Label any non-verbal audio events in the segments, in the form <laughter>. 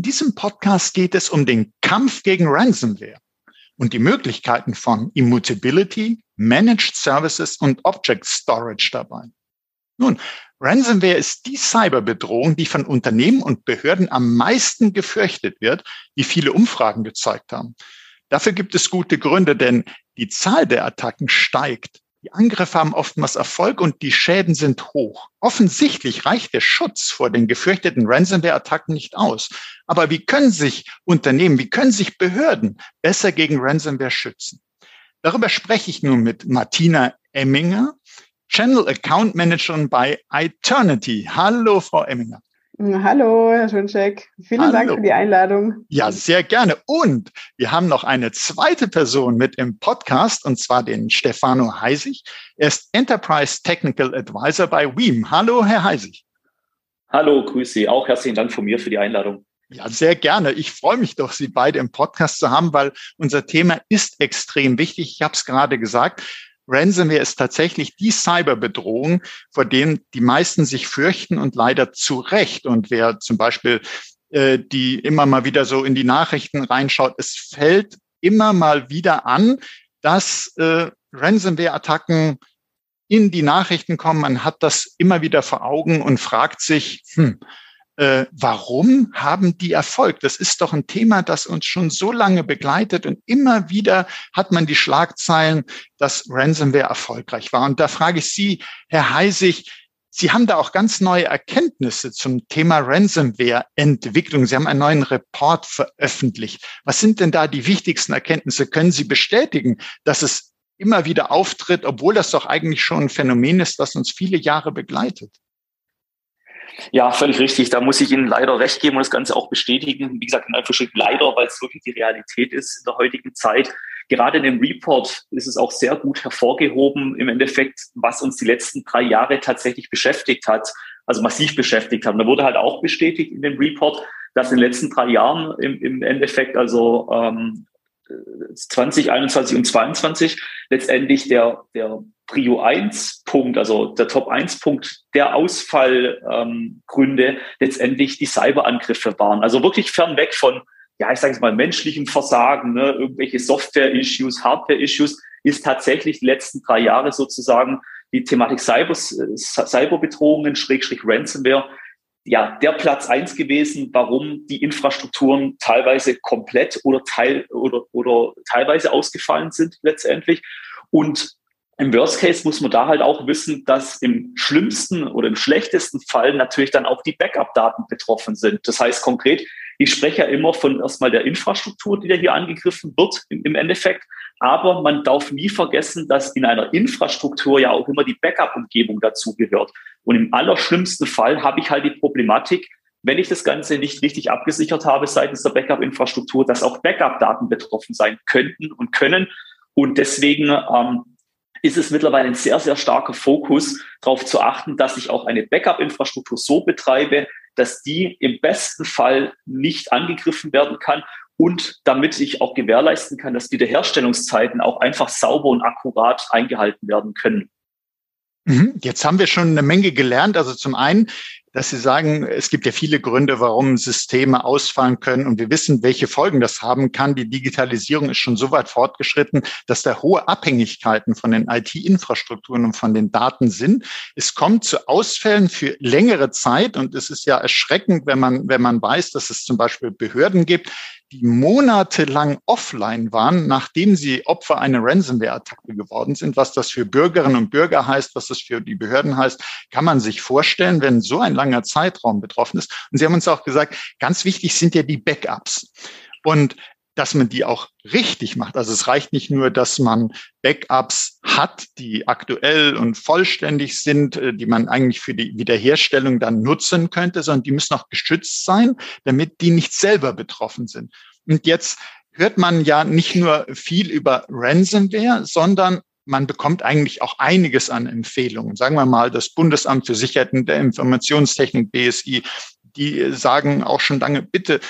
In diesem Podcast geht es um den Kampf gegen Ransomware und die Möglichkeiten von Immutability, Managed Services und Object Storage dabei. Nun, Ransomware ist die Cyberbedrohung, die von Unternehmen und Behörden am meisten gefürchtet wird, wie viele Umfragen gezeigt haben. Dafür gibt es gute Gründe, denn die Zahl der Attacken steigt. Die Angriffe haben oftmals Erfolg und die Schäden sind hoch. Offensichtlich reicht der Schutz vor den gefürchteten Ransomware-Attacken nicht aus. Aber wie können sich Unternehmen, wie können sich Behörden besser gegen Ransomware schützen? Darüber spreche ich nun mit Martina Emminger, Channel Account Managerin bei Eternity. Hallo, Frau Emminger. Hallo, Herr Schöncheck. Vielen Hallo. Dank für die Einladung. Ja, sehr gerne. Und wir haben noch eine zweite Person mit im Podcast, und zwar den Stefano Heisig. Er ist Enterprise Technical Advisor bei Weem. Hallo, Herr Heisig. Hallo, grüße Sie. Auch herzlichen Dank von mir für die Einladung. Ja, sehr gerne. Ich freue mich doch, Sie beide im Podcast zu haben, weil unser Thema ist extrem wichtig. Ich habe es gerade gesagt. Ransomware ist tatsächlich die Cyberbedrohung, vor denen die meisten sich fürchten und leider zu Recht. Und wer zum Beispiel äh, die immer mal wieder so in die Nachrichten reinschaut, es fällt immer mal wieder an, dass äh, Ransomware-Attacken in die Nachrichten kommen. Man hat das immer wieder vor Augen und fragt sich, hm, äh, warum haben die Erfolg? Das ist doch ein Thema, das uns schon so lange begleitet und immer wieder hat man die Schlagzeilen, dass Ransomware erfolgreich war. Und da frage ich Sie, Herr Heisig, Sie haben da auch ganz neue Erkenntnisse zum Thema Ransomware-Entwicklung. Sie haben einen neuen Report veröffentlicht. Was sind denn da die wichtigsten Erkenntnisse? Können Sie bestätigen, dass es immer wieder auftritt, obwohl das doch eigentlich schon ein Phänomen ist, das uns viele Jahre begleitet? Ja, völlig richtig. Da muss ich Ihnen leider recht geben und das Ganze auch bestätigen. Wie gesagt, in Anführungsstrichen leider, weil es wirklich die Realität ist in der heutigen Zeit. Gerade in dem Report ist es auch sehr gut hervorgehoben, im Endeffekt, was uns die letzten drei Jahre tatsächlich beschäftigt hat, also massiv beschäftigt hat. Da wurde halt auch bestätigt in dem Report, dass in den letzten drei Jahren im, im Endeffekt, also ähm, 2021 und 22 letztendlich der, der Prio 1 Punkt, also der Top 1 Punkt der Ausfallgründe ähm, letztendlich die Cyberangriffe waren. Also wirklich fernweg von, ja, ich sage es mal, menschlichem Versagen, ne, irgendwelche Software-Issues, Hardware-Issues, ist tatsächlich die letzten drei Jahre sozusagen die Thematik Cyber, Cyberbedrohungen, Schrägstrich Ransomware, ja, der Platz eins gewesen, warum die Infrastrukturen teilweise komplett oder teil oder, oder teilweise ausgefallen sind letztendlich. Und im Worst Case muss man da halt auch wissen, dass im schlimmsten oder im schlechtesten Fall natürlich dann auch die Backup-Daten betroffen sind. Das heißt konkret, ich spreche ja immer von erstmal der Infrastruktur, die da hier angegriffen wird im Endeffekt. Aber man darf nie vergessen, dass in einer Infrastruktur ja auch immer die Backup-Umgebung dazugehört. Und im allerschlimmsten Fall habe ich halt die Problematik, wenn ich das Ganze nicht richtig abgesichert habe seitens der Backup-Infrastruktur, dass auch Backup-Daten betroffen sein könnten und können. Und deswegen ähm, ist es mittlerweile ein sehr, sehr starker Fokus, darauf zu achten, dass ich auch eine Backup-Infrastruktur so betreibe, dass die im besten Fall nicht angegriffen werden kann und damit ich auch gewährleisten kann, dass Wiederherstellungszeiten auch einfach sauber und akkurat eingehalten werden können. Mhm. Jetzt haben wir schon eine Menge gelernt. Also zum einen dass Sie sagen, es gibt ja viele Gründe, warum Systeme ausfallen können und wir wissen, welche Folgen das haben kann. Die Digitalisierung ist schon so weit fortgeschritten, dass da hohe Abhängigkeiten von den IT-Infrastrukturen und von den Daten sind. Es kommt zu Ausfällen für längere Zeit und es ist ja erschreckend, wenn man, wenn man weiß, dass es zum Beispiel Behörden gibt, die monatelang offline waren, nachdem sie Opfer einer Ransomware-Attacke geworden sind. Was das für Bürgerinnen und Bürger heißt, was das für die Behörden heißt, kann man sich vorstellen, wenn so ein langer Zeitraum betroffen ist. Und Sie haben uns auch gesagt, ganz wichtig sind ja die Backups. Und dass man die auch richtig macht. Also es reicht nicht nur, dass man Backups hat, die aktuell und vollständig sind, äh, die man eigentlich für die Wiederherstellung dann nutzen könnte, sondern die müssen auch geschützt sein, damit die nicht selber betroffen sind. Und jetzt hört man ja nicht nur viel über Ransomware, sondern man bekommt eigentlich auch einiges an Empfehlungen. Sagen wir mal, das Bundesamt für Sicherheit der Informationstechnik, BSI, die sagen auch schon lange, bitte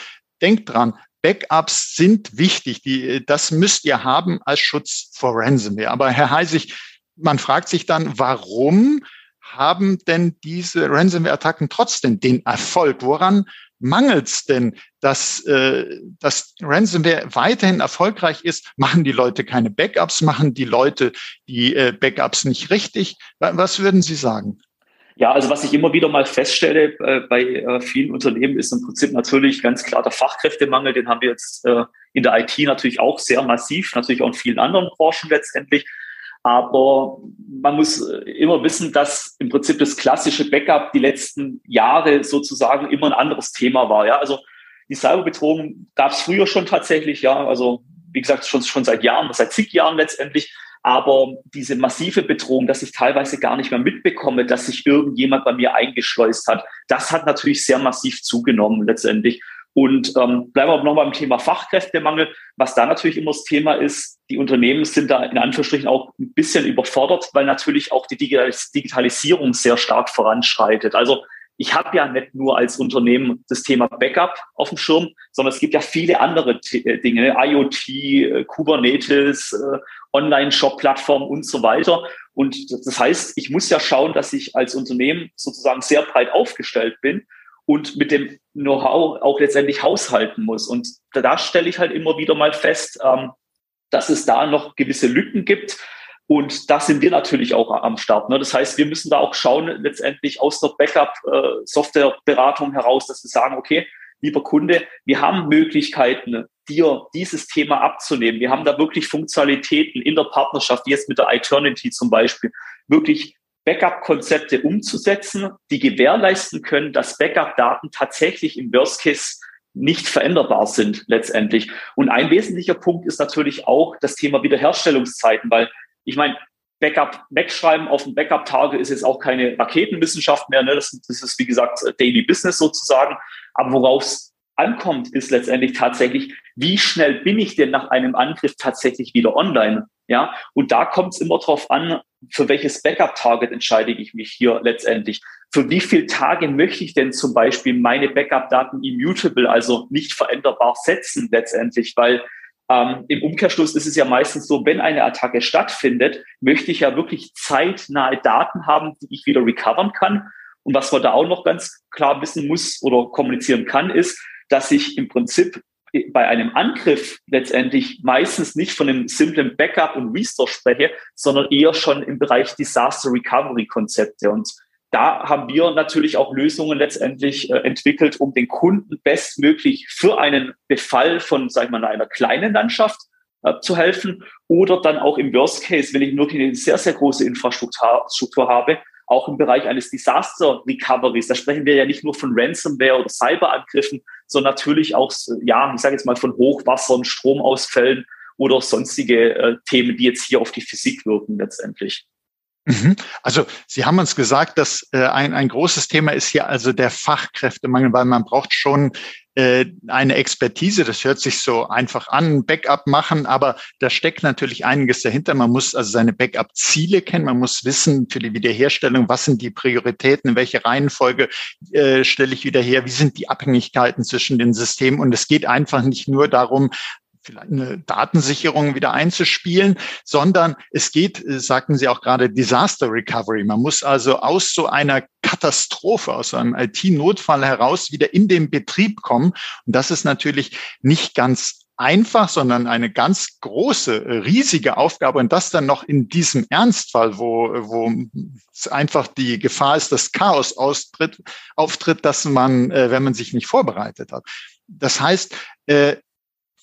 denkt dran, Backups sind wichtig. Die, das müsst ihr haben als Schutz vor Ransomware. Aber Herr Heisig, man fragt sich dann, warum haben denn diese Ransomware-Attacken trotzdem den Erfolg? Woran mangelt es denn, dass, äh, dass Ransomware weiterhin erfolgreich ist? Machen die Leute keine Backups? Machen die Leute die äh, Backups nicht richtig? Was würden Sie sagen? Ja, also was ich immer wieder mal feststelle äh, bei äh, vielen Unternehmen ist im Prinzip natürlich ganz klar der Fachkräftemangel. Den haben wir jetzt äh, in der IT natürlich auch sehr massiv, natürlich auch in vielen anderen Branchen letztendlich. Aber man muss äh, immer wissen, dass im Prinzip das klassische Backup die letzten Jahre sozusagen immer ein anderes Thema war. Ja, also die Cyberbedrohung gab es früher schon tatsächlich. Ja, also wie gesagt schon schon seit Jahren, seit zig Jahren letztendlich. Aber diese massive Bedrohung, dass ich teilweise gar nicht mehr mitbekomme, dass sich irgendjemand bei mir eingeschleust hat, das hat natürlich sehr massiv zugenommen letztendlich. Und ähm, bleiben wir nochmal beim Thema Fachkräftemangel. Was da natürlich immer das Thema ist, die Unternehmen sind da in Anführungsstrichen auch ein bisschen überfordert, weil natürlich auch die Digitalisierung sehr stark voranschreitet. Also ich habe ja nicht nur als Unternehmen das Thema Backup auf dem Schirm, sondern es gibt ja viele andere äh, Dinge, IoT, äh, Kubernetes, äh, Online-Shop-Plattformen und so weiter. Und das heißt, ich muss ja schauen, dass ich als Unternehmen sozusagen sehr breit aufgestellt bin und mit dem Know-how auch letztendlich haushalten muss. Und da stelle ich halt immer wieder mal fest, ähm, dass es da noch gewisse Lücken gibt. Und da sind wir natürlich auch am Start. Ne? Das heißt, wir müssen da auch schauen, letztendlich aus der Backup-Software-Beratung heraus, dass wir sagen, okay, lieber Kunde, wir haben Möglichkeiten, dir dieses Thema abzunehmen. Wir haben da wirklich Funktionalitäten in der Partnerschaft, jetzt mit der Eternity zum Beispiel, wirklich Backup-Konzepte umzusetzen, die gewährleisten können, dass Backup-Daten tatsächlich im Worst Case nicht veränderbar sind letztendlich. Und ein wesentlicher Punkt ist natürlich auch das Thema Wiederherstellungszeiten, weil ich meine, Backup wegschreiben auf dem Backup-Tage ist jetzt auch keine Raketenwissenschaft mehr. Ne? Das, das, ist, wie gesagt, Daily Business sozusagen. Aber worauf es ankommt, ist letztendlich tatsächlich, wie schnell bin ich denn nach einem Angriff tatsächlich wieder online? Ja, und da kommt es immer darauf an, für welches Backup-Target entscheide ich mich hier letztendlich. Für wie viele Tage möchte ich denn zum Beispiel meine Backup-Daten immutable, also nicht veränderbar setzen letztendlich, weil ähm, im Umkehrschluss ist es ja meistens so, wenn eine Attacke stattfindet, möchte ich ja wirklich zeitnahe Daten haben, die ich wieder recovern kann. Und was man da auch noch ganz klar wissen muss oder kommunizieren kann, ist, dass ich im Prinzip bei einem Angriff letztendlich meistens nicht von einem simplen Backup und Restore spreche, sondern eher schon im Bereich Disaster Recovery Konzepte. Und da haben wir natürlich auch Lösungen letztendlich äh, entwickelt, um den Kunden bestmöglich für einen Befall von, sag ich mal, einer kleinen Landschaft äh, zu helfen oder dann auch im Worst Case, wenn ich wirklich eine sehr, sehr große Infrastruktur habe, auch im Bereich eines Disaster Recoveries. Da sprechen wir ja nicht nur von Ransomware oder Cyberangriffen, sondern natürlich auch, ja, ich sage jetzt mal von Hochwassern, Stromausfällen oder sonstige äh, Themen, die jetzt hier auf die Physik wirken letztendlich. Mhm. Also Sie haben uns gesagt, dass äh, ein, ein großes Thema ist hier also der Fachkräftemangel, weil man braucht schon äh, eine Expertise. Das hört sich so einfach an, Backup machen, aber da steckt natürlich einiges dahinter. Man muss also seine Backup-Ziele kennen, man muss wissen für die Wiederherstellung, was sind die Prioritäten, in welche Reihenfolge äh, stelle ich wieder her, wie sind die Abhängigkeiten zwischen den Systemen. Und es geht einfach nicht nur darum, vielleicht eine Datensicherung wieder einzuspielen, sondern es geht, äh, sagten Sie auch gerade, Disaster Recovery. Man muss also aus so einer Katastrophe, aus einem IT-Notfall heraus wieder in den Betrieb kommen. Und das ist natürlich nicht ganz einfach, sondern eine ganz große, äh, riesige Aufgabe und das dann noch in diesem Ernstfall, wo, wo einfach die Gefahr ist, dass Chaos austritt, auftritt, dass man, äh, wenn man sich nicht vorbereitet hat. Das heißt,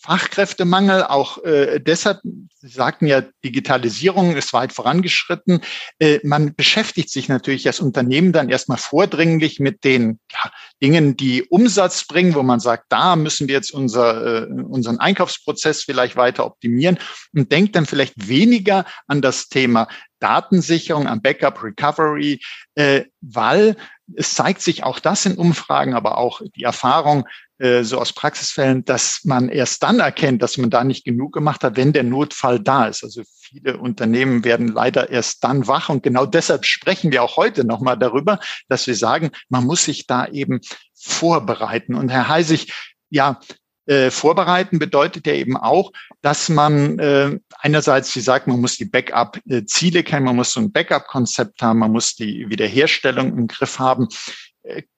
Fachkräftemangel, auch äh, deshalb, Sie sagten ja, Digitalisierung ist weit vorangeschritten. Äh, man beschäftigt sich natürlich als Unternehmen dann erstmal vordringlich mit den ja, Dingen, die Umsatz bringen, wo man sagt, da müssen wir jetzt unser, äh, unseren Einkaufsprozess vielleicht weiter optimieren und denkt dann vielleicht weniger an das Thema Datensicherung, an Backup Recovery, äh, weil es zeigt sich auch das in Umfragen, aber auch die Erfahrung, äh, so aus Praxisfällen, dass man erst dann erkennt, dass man da nicht genug gemacht hat, wenn der Notfall da ist. Also viele Unternehmen werden leider erst dann wach. Und genau deshalb sprechen wir auch heute nochmal darüber, dass wir sagen, man muss sich da eben vorbereiten. Und Herr Heisig, ja, äh, vorbereiten bedeutet ja eben auch, dass man äh, einerseits, wie sagt, man muss die Backup-Ziele kennen, man muss so ein Backup-Konzept haben, man muss die Wiederherstellung im Griff haben.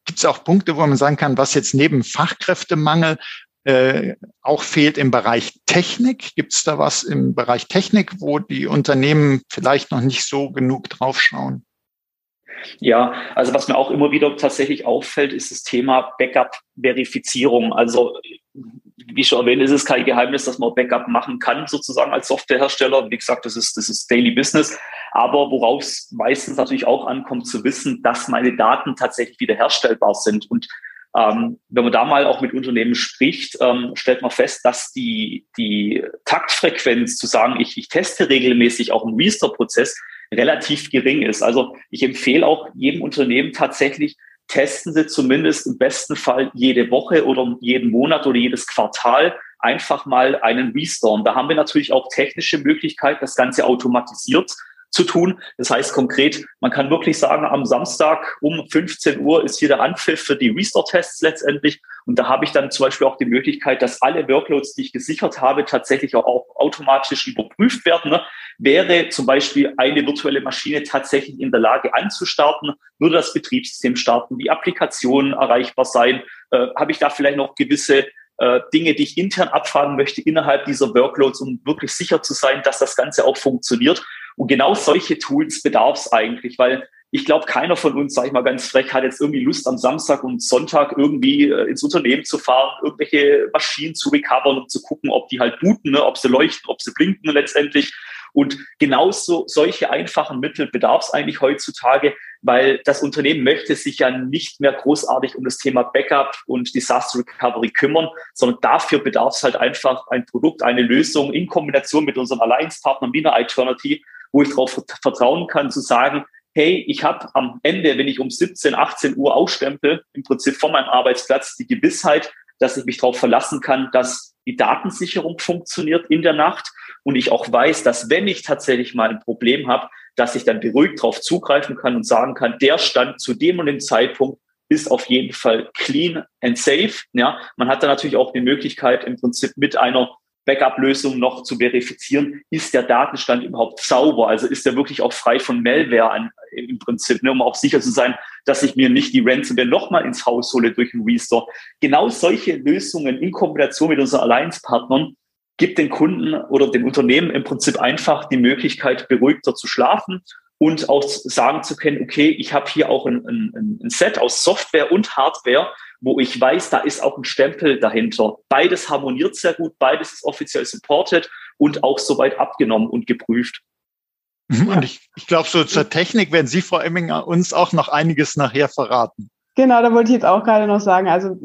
Gibt es auch Punkte, wo man sagen kann, was jetzt neben Fachkräftemangel äh, auch fehlt im Bereich Technik? Gibt es da was im Bereich Technik, wo die Unternehmen vielleicht noch nicht so genug draufschauen? Ja, also was mir auch immer wieder tatsächlich auffällt, ist das Thema Backup-Verifizierung. Also wie schon erwähnt, ist es kein Geheimnis, dass man Backup machen kann, sozusagen als Softwarehersteller. Wie gesagt, das ist, das ist Daily Business. Aber worauf es meistens natürlich auch ankommt, zu wissen, dass meine Daten tatsächlich wiederherstellbar sind. Und ähm, wenn man da mal auch mit Unternehmen spricht, ähm, stellt man fest, dass die, die Taktfrequenz zu sagen, ich, ich teste regelmäßig auch einen Restore-Prozess, relativ gering ist. Also ich empfehle auch jedem Unternehmen tatsächlich, testen Sie zumindest im besten Fall jede Woche oder jeden Monat oder jedes Quartal einfach mal einen Restore. Da haben wir natürlich auch technische Möglichkeiten, das Ganze automatisiert zu tun. Das heißt konkret, man kann wirklich sagen, am Samstag um 15 Uhr ist hier der Anpfiff für die Restore-Tests letztendlich. Und da habe ich dann zum Beispiel auch die Möglichkeit, dass alle Workloads, die ich gesichert habe, tatsächlich auch automatisch überprüft werden. Ne? Wäre zum Beispiel eine virtuelle Maschine tatsächlich in der Lage anzustarten, würde das Betriebssystem starten, die Applikationen erreichbar sein, äh, habe ich da vielleicht noch gewisse äh, Dinge, die ich intern abfragen möchte innerhalb dieser Workloads, um wirklich sicher zu sein, dass das Ganze auch funktioniert. Und genau solche Tools bedarf es eigentlich, weil ich glaube, keiner von uns, sage ich mal ganz frech, hat jetzt irgendwie Lust, am Samstag und Sonntag irgendwie äh, ins Unternehmen zu fahren, irgendwelche Maschinen zu recovern, um zu gucken, ob die halt booten, ne, ob sie leuchten, ob sie blinken letztendlich. Und genauso solche einfachen Mittel bedarf es eigentlich heutzutage, weil das Unternehmen möchte sich ja nicht mehr großartig um das Thema Backup und Disaster Recovery kümmern, sondern dafür bedarf es halt einfach ein Produkt, eine Lösung in Kombination mit unserem Alliance-Partner Mina Eternity, wo ich darauf vertrauen kann, zu sagen, hey, ich habe am Ende, wenn ich um 17, 18 Uhr ausstempel, im Prinzip von meinem Arbeitsplatz die Gewissheit, dass ich mich darauf verlassen kann, dass die Datensicherung funktioniert in der Nacht und ich auch weiß, dass wenn ich tatsächlich mal ein Problem habe, dass ich dann beruhigt darauf zugreifen kann und sagen kann, der Stand zu dem und dem Zeitpunkt ist auf jeden Fall clean and safe. Ja, man hat dann natürlich auch die Möglichkeit, im Prinzip mit einer Backup-Lösung noch zu verifizieren, ist der Datenstand überhaupt sauber? Also ist der wirklich auch frei von Malware an, im Prinzip, ne, um auch sicher zu sein, dass ich mir nicht die Ransomware nochmal ins Haus hole durch einen Restore. Genau solche Lösungen in Kombination mit unseren Alliance-Partnern gibt den Kunden oder dem Unternehmen im Prinzip einfach die Möglichkeit, beruhigter zu schlafen und auch sagen zu können, okay, ich habe hier auch ein, ein, ein Set aus Software und Hardware, wo ich weiß, da ist auch ein Stempel dahinter. Beides harmoniert sehr gut, beides ist offiziell supported und auch soweit abgenommen und geprüft. Mhm, und ich, ich glaube, so zur Technik werden Sie, Frau Emminger, uns auch noch einiges nachher verraten. Genau, da wollte ich jetzt auch gerade noch sagen, also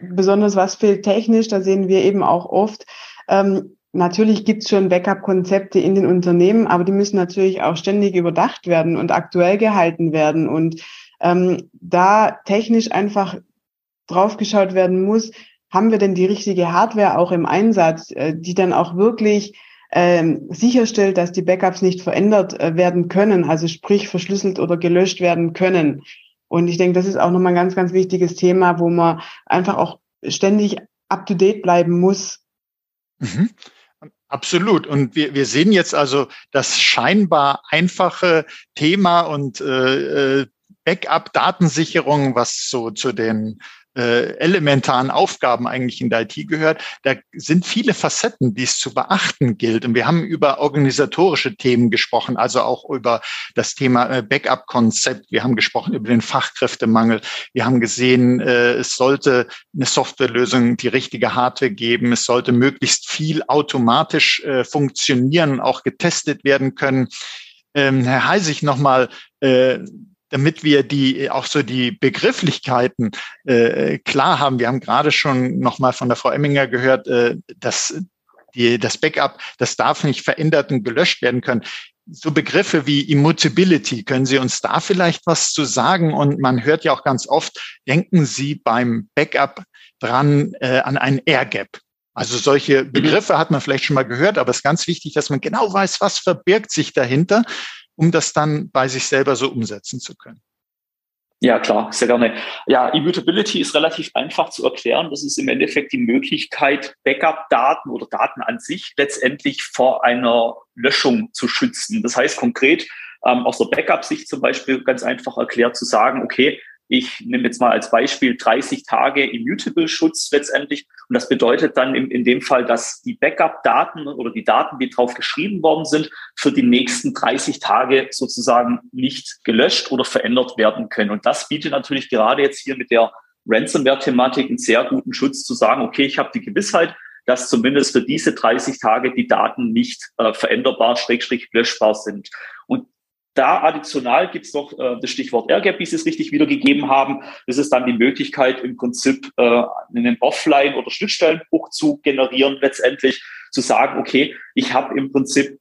besonders was fehlt technisch, da sehen wir eben auch oft, ähm, natürlich gibt es schon Backup-Konzepte in den Unternehmen, aber die müssen natürlich auch ständig überdacht werden und aktuell gehalten werden. Und ähm, da technisch einfach draufgeschaut werden muss, haben wir denn die richtige Hardware auch im Einsatz, äh, die dann auch wirklich ähm, sicherstellt, dass die Backups nicht verändert äh, werden können, also sprich verschlüsselt oder gelöscht werden können. Und ich denke, das ist auch nochmal ein ganz, ganz wichtiges Thema, wo man einfach auch ständig up-to-date bleiben muss. Mhm. Absolut. Und wir, wir sehen jetzt also das scheinbar einfache Thema und äh, äh Backup-Datensicherung, was so zu den äh, elementaren Aufgaben eigentlich in der IT gehört. Da sind viele Facetten, die es zu beachten gilt. Und wir haben über organisatorische Themen gesprochen, also auch über das Thema äh, Backup-Konzept. Wir haben gesprochen über den Fachkräftemangel. Wir haben gesehen, äh, es sollte eine Softwarelösung, die richtige Hardware geben. Es sollte möglichst viel automatisch äh, funktionieren, auch getestet werden können. Ähm, Herr Heisig, nochmal äh, damit wir die auch so die Begrifflichkeiten äh, klar haben. Wir haben gerade schon noch mal von der Frau Emminger gehört, äh, dass die, das Backup, das darf nicht verändert und gelöscht werden können. So Begriffe wie Immutability, können Sie uns da vielleicht was zu sagen? Und man hört ja auch ganz oft, denken Sie beim Backup dran äh, an einen Air Gap. Also solche mhm. Begriffe hat man vielleicht schon mal gehört, aber es ist ganz wichtig, dass man genau weiß, was verbirgt sich dahinter, um das dann bei sich selber so umsetzen zu können. Ja, klar, sehr gerne. Ja, Immutability ist relativ einfach zu erklären. Das ist im Endeffekt die Möglichkeit, Backup-Daten oder Daten an sich letztendlich vor einer Löschung zu schützen. Das heißt konkret, ähm, aus der Backup-Sicht zum Beispiel ganz einfach erklärt zu sagen, okay, ich nehme jetzt mal als Beispiel 30 Tage Immutable-Schutz letztendlich. Und das bedeutet dann in, in dem Fall, dass die Backup-Daten oder die Daten, die drauf geschrieben worden sind, für die nächsten 30 Tage sozusagen nicht gelöscht oder verändert werden können. Und das bietet natürlich gerade jetzt hier mit der Ransomware-Thematik einen sehr guten Schutz zu sagen, okay, ich habe die Gewissheit, dass zumindest für diese 30 Tage die Daten nicht äh, veränderbar, schrägstrich löschbar sind. Und da additional gibt es noch äh, das Stichwort Airgap, wie Sie es richtig wiedergegeben haben. Das ist dann die Möglichkeit, im Prinzip äh, einen Offline- oder Schnittstellenbruch zu generieren, letztendlich zu sagen, okay, ich habe im Prinzip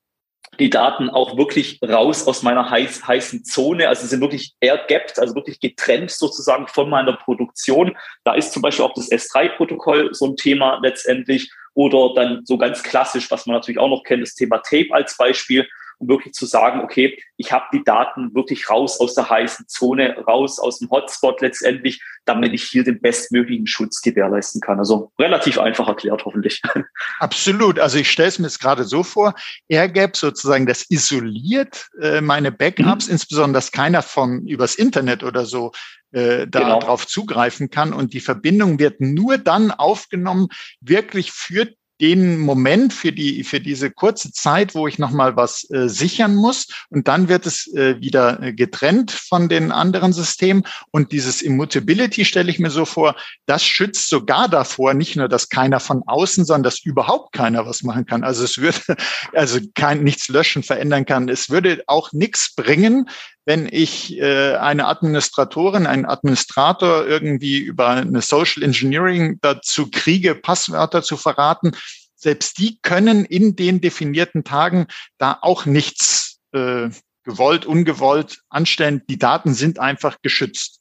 die Daten auch wirklich raus aus meiner heiß, heißen Zone, also sind wirklich airgapped, also wirklich getrennt sozusagen von meiner Produktion. Da ist zum Beispiel auch das S3-Protokoll so ein Thema letztendlich oder dann so ganz klassisch, was man natürlich auch noch kennt, das Thema Tape als Beispiel um wirklich zu sagen, okay, ich habe die Daten wirklich raus aus der heißen Zone, raus aus dem Hotspot letztendlich, damit ich hier den bestmöglichen Schutz gewährleisten kann. Also relativ einfach erklärt, hoffentlich. <laughs> Absolut. Also ich stelle es mir jetzt gerade so vor, AirGap sozusagen, das isoliert äh, meine Backups, mhm. insbesondere, dass keiner von übers Internet oder so äh, darauf genau. zugreifen kann. Und die Verbindung wird nur dann aufgenommen, wirklich für den Moment für die für diese kurze Zeit, wo ich noch mal was äh, sichern muss und dann wird es äh, wieder äh, getrennt von den anderen Systemen und dieses Immutability stelle ich mir so vor, das schützt sogar davor, nicht nur, dass keiner von außen, sondern dass überhaupt keiner was machen kann. Also es würde <laughs> also kein nichts löschen, verändern kann. Es würde auch nichts bringen, wenn ich äh, eine Administratorin, einen Administrator irgendwie über eine Social Engineering dazu kriege, Passwörter zu verraten, selbst die können in den definierten Tagen da auch nichts äh, gewollt, ungewollt anstellen. Die Daten sind einfach geschützt.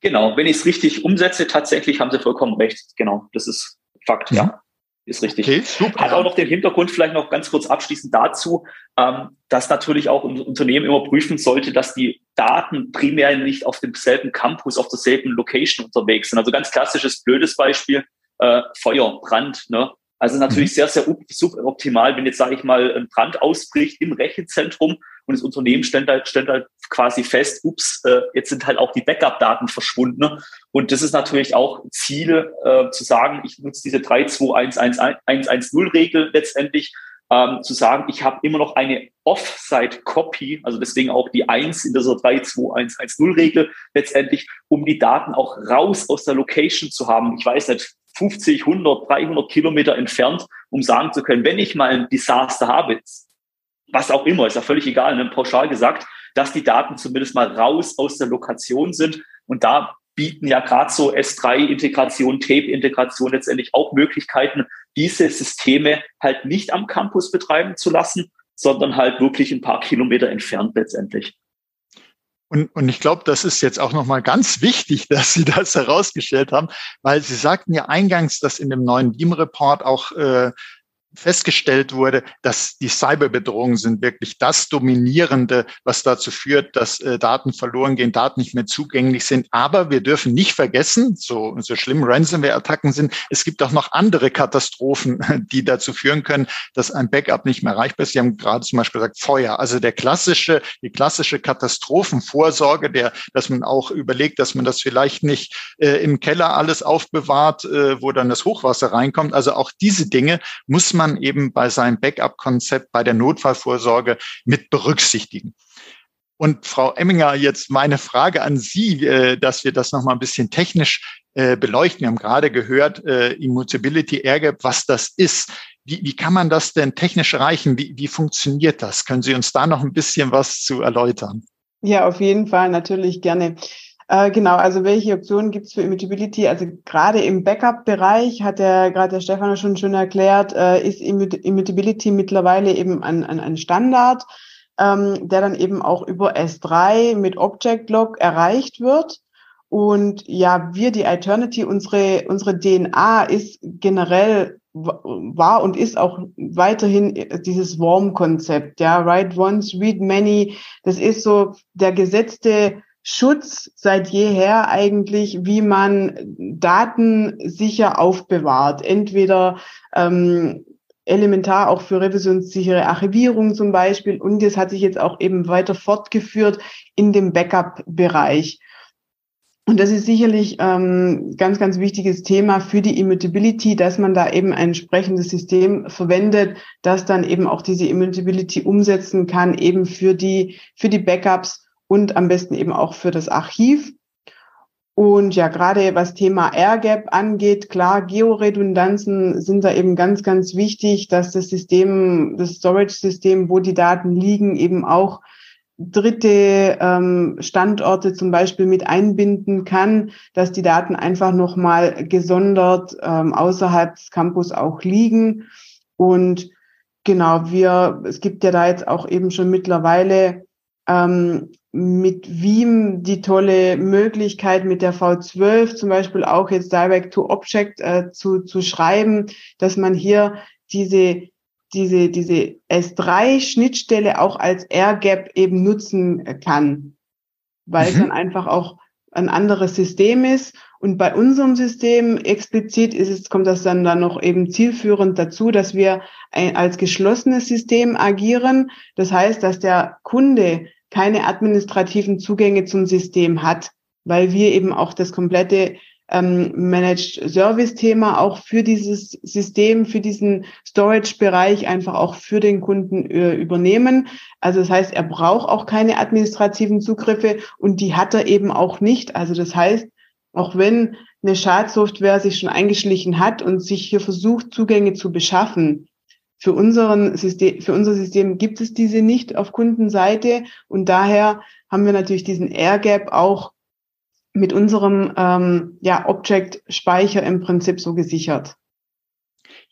Genau, wenn ich es richtig umsetze, tatsächlich haben Sie vollkommen recht. Genau, das ist Fakt, mhm. ja. Ist richtig. Okay, super. Hat auch noch den Hintergrund vielleicht noch ganz kurz abschließend dazu, ähm, dass natürlich auch ein Unternehmen immer prüfen sollte, dass die Daten primär nicht auf demselben Campus, auf derselben Location unterwegs sind. Also ganz klassisches, blödes Beispiel, äh, Feuer, Brand. Ne? Also natürlich mhm. sehr, sehr suboptimal, wenn jetzt, sage ich mal, ein Brand ausbricht im Rechenzentrum und das Unternehmen stellt halt, stellt halt quasi fest, ups, äh, jetzt sind halt auch die Backup-Daten verschwunden. Ne? Und das ist natürlich auch Ziele, äh, zu sagen, ich nutze diese 3211110-Regel letztendlich, ähm, zu sagen, ich habe immer noch eine Offsite-Copy, also deswegen auch die 1 in dieser 32110-Regel letztendlich, um die Daten auch raus aus der Location zu haben. Ich weiß nicht, 50, 100, 300 Kilometer entfernt, um sagen zu können, wenn ich mal ein Desaster habe, was auch immer, ist ja völlig egal, ne, pauschal gesagt, dass die Daten zumindest mal raus aus der Lokation sind. Und da bieten ja gerade so S3-Integration, Tape-Integration letztendlich auch Möglichkeiten, diese Systeme halt nicht am Campus betreiben zu lassen, sondern halt wirklich ein paar Kilometer entfernt letztendlich. Und, und ich glaube, das ist jetzt auch nochmal ganz wichtig, <laughs> dass Sie das herausgestellt haben, weil Sie sagten ja eingangs, dass in dem neuen Beam-Report auch äh, festgestellt wurde, dass die Cyberbedrohungen sind wirklich das Dominierende, was dazu führt, dass äh, Daten verloren gehen, Daten nicht mehr zugänglich sind. Aber wir dürfen nicht vergessen, so, so schlimm Ransomware-Attacken sind, es gibt auch noch andere Katastrophen, <laughs> die dazu führen können, dass ein Backup nicht mehr erreichbar ist. Sie haben gerade zum Beispiel gesagt, Feuer. Also der klassische, die klassische Katastrophenvorsorge, der, dass man auch überlegt, dass man das vielleicht nicht äh, im Keller alles aufbewahrt, äh, wo dann das Hochwasser reinkommt. Also auch diese Dinge muss man man eben bei seinem Backup-Konzept, bei der Notfallvorsorge mit berücksichtigen. Und Frau Emminger, jetzt meine Frage an Sie, äh, dass wir das nochmal ein bisschen technisch äh, beleuchten. Wir haben gerade gehört, äh, Immutability Airgap, was das ist. Wie, wie kann man das denn technisch erreichen? Wie, wie funktioniert das? Können Sie uns da noch ein bisschen was zu erläutern? Ja, auf jeden Fall, natürlich gerne. Äh, genau, also welche Optionen gibt es für Immutability? Also gerade im Backup-Bereich hat der gerade der Stefan schon schon erklärt, äh, ist Immutability mittlerweile eben ein, ein, ein Standard, ähm, der dann eben auch über S3 mit Object Log erreicht wird. Und ja, wir, die Eternity, unsere, unsere DNA ist generell war und ist auch weiterhin dieses Warm-Konzept, ja, write once, read many. Das ist so der gesetzte Schutz seit jeher eigentlich, wie man Daten sicher aufbewahrt. Entweder ähm, elementar auch für revisionssichere Archivierung zum Beispiel. Und das hat sich jetzt auch eben weiter fortgeführt in dem Backup-Bereich. Und das ist sicherlich ähm, ganz, ganz wichtiges Thema für die Immutability, dass man da eben ein entsprechendes System verwendet, das dann eben auch diese Immutability umsetzen kann, eben für die, für die Backups und am besten eben auch für das Archiv. Und ja, gerade was Thema AirGap angeht, klar, Georedundanzen sind da eben ganz, ganz wichtig, dass das System, das Storage-System, wo die Daten liegen, eben auch dritte ähm, Standorte zum Beispiel mit einbinden kann, dass die Daten einfach nochmal gesondert ähm, außerhalb des Campus auch liegen. Und genau, wir, es gibt ja da jetzt auch eben schon mittlerweile ähm, mit Veeam die tolle Möglichkeit, mit der V12 zum Beispiel auch jetzt Direct to Object äh, zu, zu schreiben, dass man hier diese diese, diese S3-Schnittstelle auch als AirGap eben nutzen kann, weil mhm. es dann einfach auch ein anderes System ist. Und bei unserem System explizit ist es, kommt das dann dann noch eben zielführend dazu, dass wir ein, als geschlossenes System agieren. Das heißt, dass der Kunde keine administrativen Zugänge zum System hat, weil wir eben auch das komplette ähm, Managed Service Thema auch für dieses System, für diesen Storage Bereich einfach auch für den Kunden äh, übernehmen. Also das heißt, er braucht auch keine administrativen Zugriffe und die hat er eben auch nicht. Also das heißt, auch wenn eine Schadsoftware sich schon eingeschlichen hat und sich hier versucht, Zugänge zu beschaffen, für, unseren System, für unser System gibt es diese nicht auf Kundenseite und daher haben wir natürlich diesen Air Gap auch mit unserem ähm, ja, Object-Speicher im Prinzip so gesichert.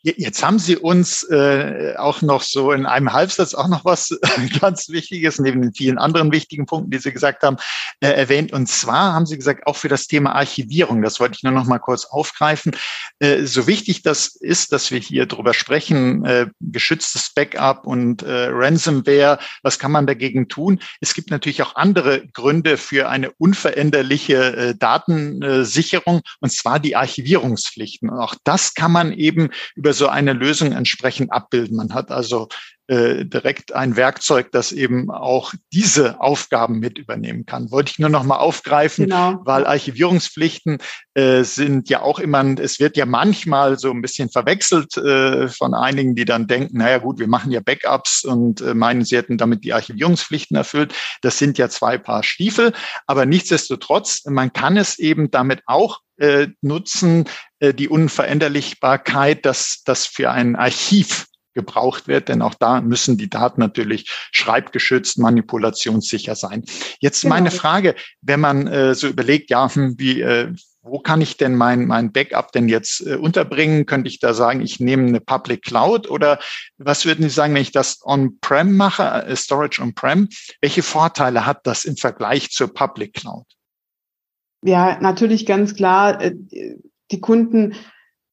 Jetzt haben Sie uns äh, auch noch so in einem Halbsatz auch noch was <laughs> ganz Wichtiges, neben den vielen anderen wichtigen Punkten, die Sie gesagt haben, äh, erwähnt. Und zwar haben Sie gesagt, auch für das Thema Archivierung, das wollte ich nur noch mal kurz aufgreifen. Äh, so wichtig das ist, dass wir hier drüber sprechen, äh, geschütztes Backup und äh, Ransomware, was kann man dagegen tun? Es gibt natürlich auch andere Gründe für eine unveränderliche äh, Datensicherung, und zwar die Archivierungspflichten. Und auch das kann man eben über so eine Lösung entsprechend abbilden. Man hat also äh, direkt ein Werkzeug, das eben auch diese Aufgaben mit übernehmen kann. Wollte ich nur noch mal aufgreifen, genau. weil Archivierungspflichten äh, sind ja auch immer, es wird ja manchmal so ein bisschen verwechselt äh, von einigen, die dann denken, naja gut, wir machen ja Backups und äh, meinen, sie hätten damit die Archivierungspflichten erfüllt. Das sind ja zwei Paar Stiefel, aber nichtsdestotrotz, man kann es eben damit auch äh, nutzen, äh, die Unveränderlichbarkeit, dass das für ein Archiv gebraucht wird, denn auch da müssen die Daten natürlich schreibgeschützt, manipulationssicher sein. Jetzt genau. meine Frage, wenn man äh, so überlegt, ja, hm, wie, äh, wo kann ich denn mein, mein Backup denn jetzt äh, unterbringen? Könnte ich da sagen, ich nehme eine Public Cloud oder was würden Sie sagen, wenn ich das on-prem mache, äh, Storage on-prem? Welche Vorteile hat das im Vergleich zur Public Cloud? Ja, natürlich ganz klar. Äh, die Kunden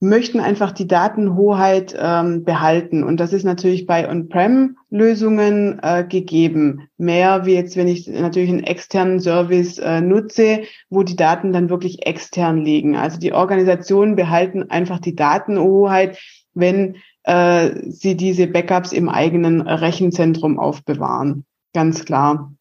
möchten einfach die Datenhoheit ähm, behalten. Und das ist natürlich bei On-Prem-Lösungen äh, gegeben. Mehr wie jetzt, wenn ich natürlich einen externen Service äh, nutze, wo die Daten dann wirklich extern liegen. Also die Organisationen behalten einfach die Datenhoheit, wenn äh, sie diese Backups im eigenen Rechenzentrum aufbewahren. Ganz klar.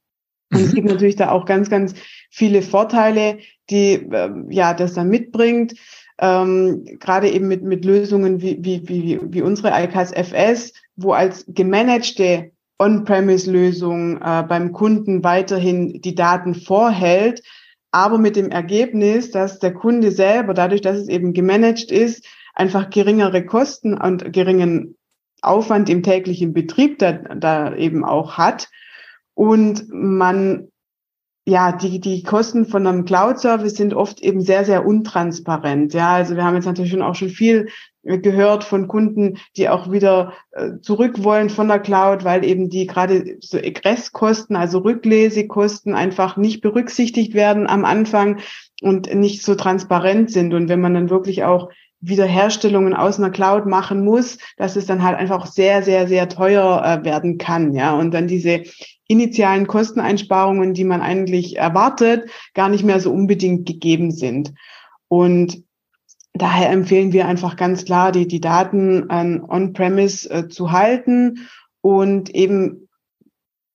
Und es mhm. gibt natürlich da auch ganz, ganz viele Vorteile, die äh, ja das dann mitbringt ähm, gerade eben mit, mit Lösungen wie, wie, wie, wie unsere ICAS FS, wo als gemanagte On-Premise-Lösung äh, beim Kunden weiterhin die Daten vorhält, aber mit dem Ergebnis, dass der Kunde selber, dadurch, dass es eben gemanagt ist, einfach geringere Kosten und geringen Aufwand im täglichen Betrieb da, da eben auch hat. Und man ja, die, die Kosten von einem Cloud-Service sind oft eben sehr, sehr untransparent. Ja, also wir haben jetzt natürlich schon auch schon viel gehört von Kunden, die auch wieder äh, zurück wollen von der Cloud, weil eben die gerade so Egresskosten, also Rücklesekosten einfach nicht berücksichtigt werden am Anfang. und nicht so transparent sind. Und wenn man dann wirklich auch Wiederherstellungen aus einer Cloud machen muss, dass es dann halt einfach sehr, sehr, sehr teuer äh, werden kann, ja. Und dann diese initialen Kosteneinsparungen, die man eigentlich erwartet, gar nicht mehr so unbedingt gegeben sind. Und daher empfehlen wir einfach ganz klar, die, die Daten On-Premise äh, zu halten und eben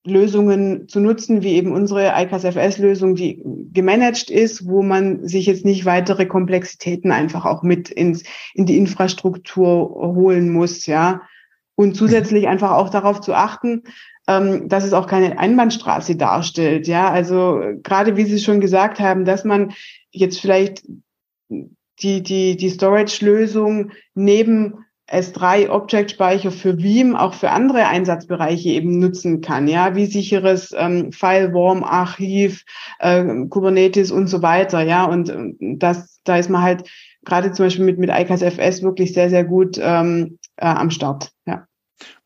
Lösungen zu nutzen, wie eben unsere ICAS-FS-Lösung, die gemanagt ist, wo man sich jetzt nicht weitere Komplexitäten einfach auch mit ins, in die Infrastruktur holen muss, ja. Und zusätzlich einfach auch darauf zu achten, ähm, dass es auch keine Einbahnstraße darstellt, ja. Also gerade wie Sie schon gesagt haben, dass man jetzt vielleicht die, die, die Storage-Lösung neben S3 Object-Speicher für Veeam auch für andere Einsatzbereiche eben nutzen kann, ja, wie sicheres ähm, File-Warm-Archiv, äh, Kubernetes und so weiter, ja, und ähm, das, da ist man halt gerade zum Beispiel mit, mit ICAS FS wirklich sehr, sehr gut ähm, äh, am Start, ja.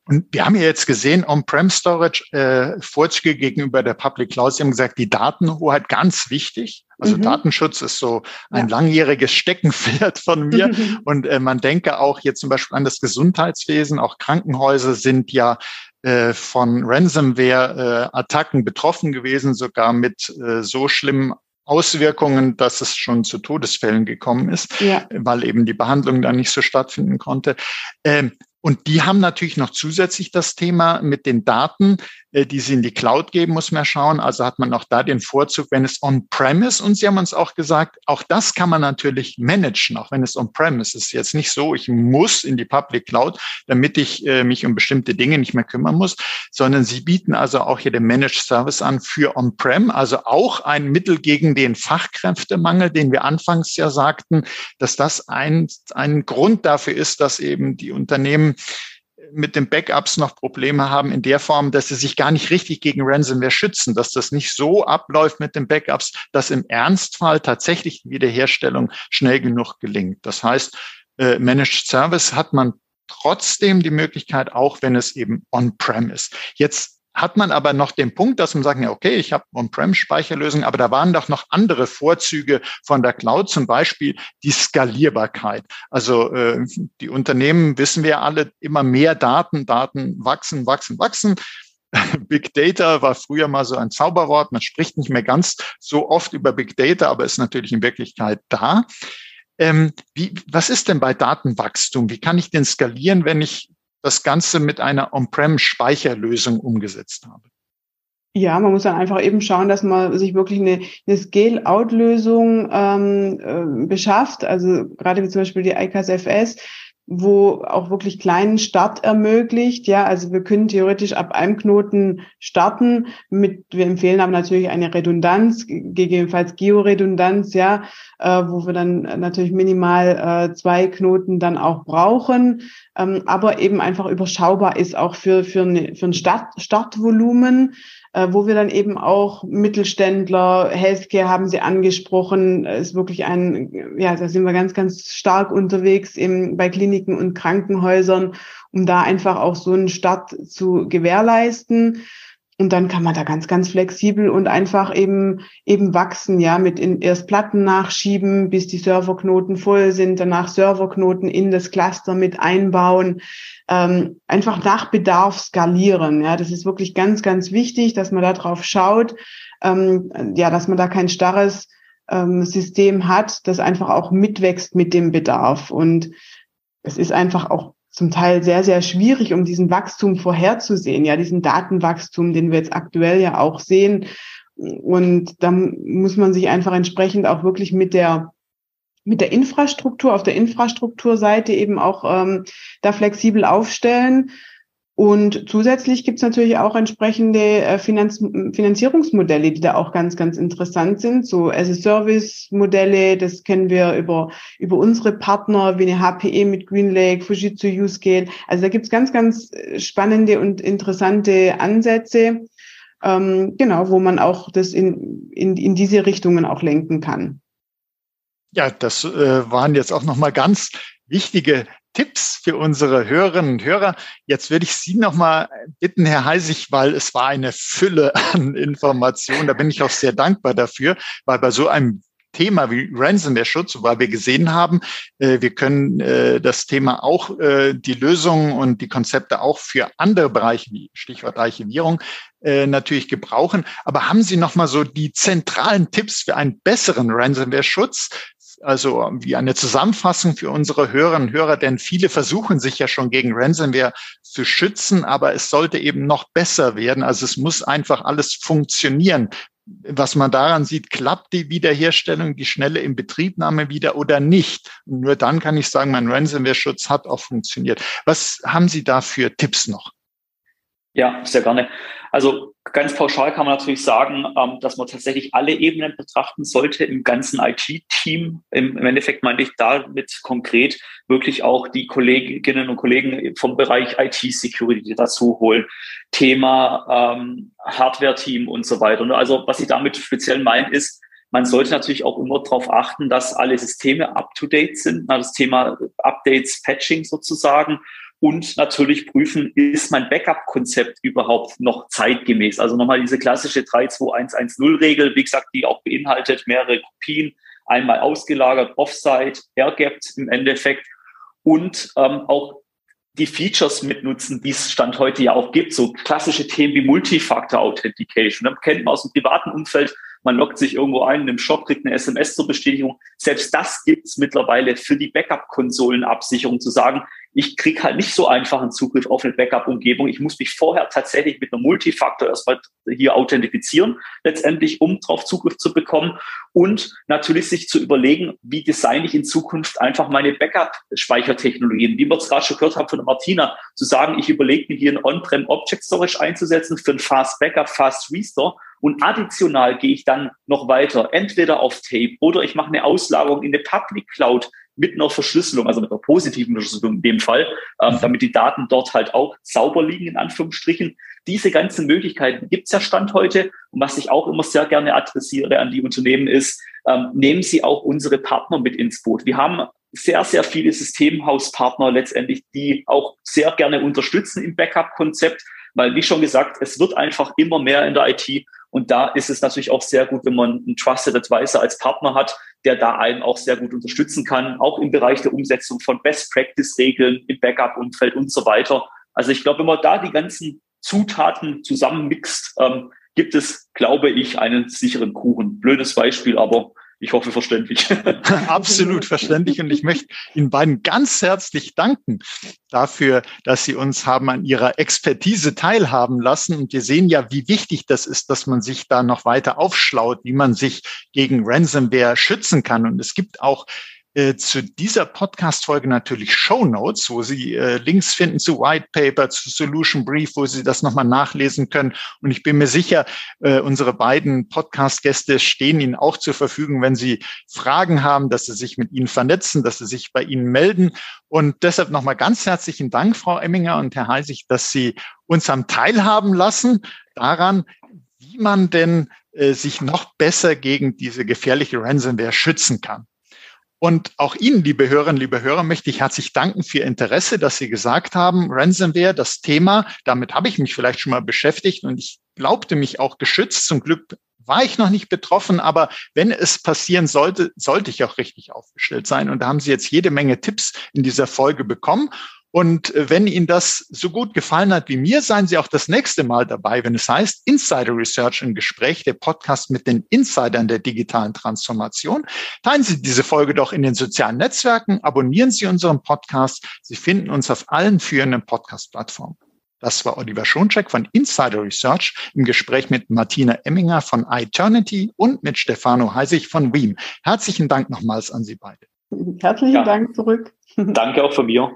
Und wir haben ja jetzt gesehen, On-Prem-Storage, äh, Vorzüge gegenüber der Public Cloud. Sie haben gesagt, die Datenhoheit ganz wichtig. Also mhm. Datenschutz ist so ein ja. langjähriges Steckenpferd von mir. <laughs> Und äh, man denke auch jetzt zum Beispiel an das Gesundheitswesen. Auch Krankenhäuser sind ja äh, von Ransomware-Attacken betroffen gewesen, sogar mit äh, so schlimmen Auswirkungen, dass es schon zu Todesfällen gekommen ist, ja. weil eben die Behandlung dann nicht so stattfinden konnte. Ähm, und die haben natürlich noch zusätzlich das Thema mit den Daten, äh, die sie in die Cloud geben, muss man schauen. Also hat man auch da den Vorzug, wenn es on-premise, und Sie haben uns auch gesagt, auch das kann man natürlich managen, auch wenn es on-premise ist. Jetzt nicht so, ich muss in die Public Cloud, damit ich äh, mich um bestimmte Dinge nicht mehr kümmern muss, sondern Sie bieten also auch hier den Managed Service an für on-prem, also auch ein Mittel gegen den Fachkräftemangel, den wir anfangs ja sagten, dass das ein, ein Grund dafür ist, dass eben die Unternehmen mit den Backups noch Probleme haben in der Form, dass sie sich gar nicht richtig gegen Ransomware schützen, dass das nicht so abläuft mit den Backups, dass im Ernstfall tatsächlich die Wiederherstellung schnell genug gelingt. Das heißt, äh, Managed Service hat man trotzdem die Möglichkeit, auch wenn es eben on-prem ist. Jetzt hat man aber noch den Punkt, dass man sagt, ja, okay, ich habe On-Prem-Speicherlösungen, aber da waren doch noch andere Vorzüge von der Cloud, zum Beispiel die Skalierbarkeit. Also äh, die Unternehmen wissen wir alle immer mehr Daten, Daten wachsen, wachsen, wachsen. <laughs> Big Data war früher mal so ein Zauberwort. Man spricht nicht mehr ganz so oft über Big Data, aber ist natürlich in Wirklichkeit da. Ähm, wie, was ist denn bei Datenwachstum? Wie kann ich denn skalieren, wenn ich das Ganze mit einer On-Prem-Speicherlösung umgesetzt habe. Ja, man muss dann einfach eben schauen, dass man sich wirklich eine, eine Scale-Out-Lösung ähm, äh, beschafft. Also gerade wie zum Beispiel die ICAS FS, wo auch wirklich kleinen Start ermöglicht. Ja, also wir können theoretisch ab einem Knoten starten. Mit, wir empfehlen aber natürlich eine Redundanz, gegebenenfalls Georedundanz, ja, äh, wo wir dann natürlich minimal äh, zwei Knoten dann auch brauchen, ähm, aber eben einfach überschaubar ist auch für, für, eine, für ein Start, Startvolumen wo wir dann eben auch Mittelständler, Healthcare haben Sie angesprochen, ist wirklich ein, ja, da sind wir ganz, ganz stark unterwegs eben bei Kliniken und Krankenhäusern, um da einfach auch so einen Start zu gewährleisten. Und dann kann man da ganz, ganz flexibel und einfach eben, eben wachsen, ja, mit in, erst Platten nachschieben, bis die Serverknoten voll sind, danach Serverknoten in das Cluster mit einbauen, ähm, einfach nach Bedarf skalieren, ja. Das ist wirklich ganz, ganz wichtig, dass man da drauf schaut, ähm, ja, dass man da kein starres ähm, System hat, das einfach auch mitwächst mit dem Bedarf. Und es ist einfach auch zum Teil sehr, sehr schwierig, um diesen Wachstum vorherzusehen, ja, diesen Datenwachstum, den wir jetzt aktuell ja auch sehen. Und da muss man sich einfach entsprechend auch wirklich mit der mit der Infrastruktur, auf der Infrastrukturseite eben auch ähm, da flexibel aufstellen und zusätzlich gibt es natürlich auch entsprechende äh, Finanz Finanzierungsmodelle, die da auch ganz, ganz interessant sind. So As-a-Service-Modelle, das kennen wir über, über unsere Partner wie eine HPE mit GreenLake, Fujitsu Uscale. Also da gibt es ganz, ganz äh, spannende und interessante Ansätze, ähm, genau, wo man auch das in, in, in diese Richtungen auch lenken kann. Ja, das äh, waren jetzt auch nochmal ganz wichtige Tipps für unsere Hörerinnen und Hörer. Jetzt würde ich Sie nochmal bitten, Herr Heisig, weil es war eine Fülle an Informationen. Da bin ich auch sehr dankbar dafür, weil bei so einem Thema wie Ransomware-Schutz, weil wir gesehen haben, äh, wir können äh, das Thema auch, äh, die Lösungen und die Konzepte auch für andere Bereiche, wie Stichwort Archivierung, natürlich gebrauchen. Aber haben Sie noch mal so die zentralen Tipps für einen besseren Ransomware-Schutz? Also wie eine Zusammenfassung für unsere Hörerinnen und Hörer, denn viele versuchen sich ja schon gegen Ransomware zu schützen, aber es sollte eben noch besser werden. Also es muss einfach alles funktionieren was man daran sieht, klappt die Wiederherstellung, die schnelle Inbetriebnahme wieder oder nicht. Und nur dann kann ich sagen, mein Ransomware-Schutz hat auch funktioniert. Was haben Sie da für Tipps noch? Ja, sehr gerne. Also ganz pauschal kann man natürlich sagen, ähm, dass man tatsächlich alle Ebenen betrachten sollte im ganzen IT-Team. Im, Endeffekt meine ich damit konkret wirklich auch die Kolleginnen und Kollegen vom Bereich IT-Security dazu holen. Thema ähm, Hardware-Team und so weiter. Also was ich damit speziell meine ist, man sollte natürlich auch immer darauf achten, dass alle Systeme up-to-date sind. Das Thema Updates, Patching sozusagen und natürlich prüfen, ist mein Backup-Konzept überhaupt noch zeitgemäß? Also nochmal diese klassische 32110-Regel, wie gesagt, die auch beinhaltet mehrere Kopien, einmal ausgelagert, offsite, airgapped im Endeffekt und ähm, auch die Features mitnutzen, die es Stand heute ja auch gibt, so klassische Themen wie Multifactor Authentication. Das kennt man aus dem privaten Umfeld, man loggt sich irgendwo ein in einem Shop, kriegt eine SMS zur Bestätigung. Selbst das gibt es mittlerweile für die Backup-Konsolenabsicherung zu sagen, ich kriege halt nicht so einfach einen Zugriff auf eine Backup-Umgebung. Ich muss mich vorher tatsächlich mit einem Multifaktor erstmal hier authentifizieren, letztendlich, um darauf Zugriff zu bekommen und natürlich sich zu überlegen, wie designe ich in Zukunft einfach meine Backup-Speichertechnologien, wie wir es gerade schon gehört haben von Martina, zu sagen, ich überlege mir hier ein On-Prem Object Storage einzusetzen für ein Fast Backup, Fast Restore und additional gehe ich dann noch weiter, entweder auf Tape oder ich mache eine Auslagerung in eine Public Cloud mit einer Verschlüsselung, also mit einer positiven Verschlüsselung in dem Fall, ähm, mhm. damit die Daten dort halt auch sauber liegen, in Anführungsstrichen. Diese ganzen Möglichkeiten gibt es ja Stand heute. Und was ich auch immer sehr gerne adressiere an die Unternehmen ist, ähm, nehmen Sie auch unsere Partner mit ins Boot. Wir haben sehr, sehr viele Systemhauspartner letztendlich, die auch sehr gerne unterstützen im Backup-Konzept, weil wie schon gesagt, es wird einfach immer mehr in der IT und da ist es natürlich auch sehr gut, wenn man einen Trusted Advisor als Partner hat, der da einen auch sehr gut unterstützen kann, auch im Bereich der Umsetzung von Best Practice Regeln im Backup-Umfeld und so weiter. Also ich glaube, wenn man da die ganzen Zutaten zusammenmixt, ähm, gibt es, glaube ich, einen sicheren Kuchen. Blödes Beispiel, aber ich hoffe verständlich. <laughs> Absolut verständlich. Und ich möchte Ihnen beiden ganz herzlich danken dafür, dass Sie uns haben an Ihrer Expertise teilhaben lassen. Und wir sehen ja, wie wichtig das ist, dass man sich da noch weiter aufschlaut, wie man sich gegen Ransomware schützen kann. Und es gibt auch äh, zu dieser Podcast-Folge natürlich Show Notes, wo Sie äh, Links finden zu White Paper, zu Solution Brief, wo Sie das nochmal nachlesen können. Und ich bin mir sicher, äh, unsere beiden Podcast-Gäste stehen Ihnen auch zur Verfügung, wenn Sie Fragen haben, dass Sie sich mit Ihnen vernetzen, dass Sie sich bei Ihnen melden. Und deshalb nochmal ganz herzlichen Dank, Frau Emminger und Herr Heisig, dass Sie uns haben teilhaben lassen daran, wie man denn äh, sich noch besser gegen diese gefährliche Ransomware schützen kann. Und auch Ihnen, liebe Hörerinnen, liebe Hörer, möchte ich herzlich danken für Ihr Interesse, dass Sie gesagt haben, Ransomware, das Thema, damit habe ich mich vielleicht schon mal beschäftigt und ich glaubte mich auch geschützt. Zum Glück war ich noch nicht betroffen, aber wenn es passieren sollte, sollte ich auch richtig aufgestellt sein. Und da haben Sie jetzt jede Menge Tipps in dieser Folge bekommen. Und äh, wenn Ihnen das so gut gefallen hat wie mir, seien Sie auch das nächste Mal dabei, wenn es heißt Insider Research im Gespräch, der Podcast mit den Insidern der digitalen Transformation. Teilen Sie diese Folge doch in den sozialen Netzwerken, abonnieren Sie unseren Podcast. Sie finden uns auf allen führenden Podcast-Plattformen. Das war Oliver Schoncheck von Insider Research im Gespräch mit Martina Emminger von iEternity und mit Stefano Heisig von Weem. Herzlichen Dank nochmals an Sie beide. Herzlichen ja. Dank zurück. Danke auch von mir.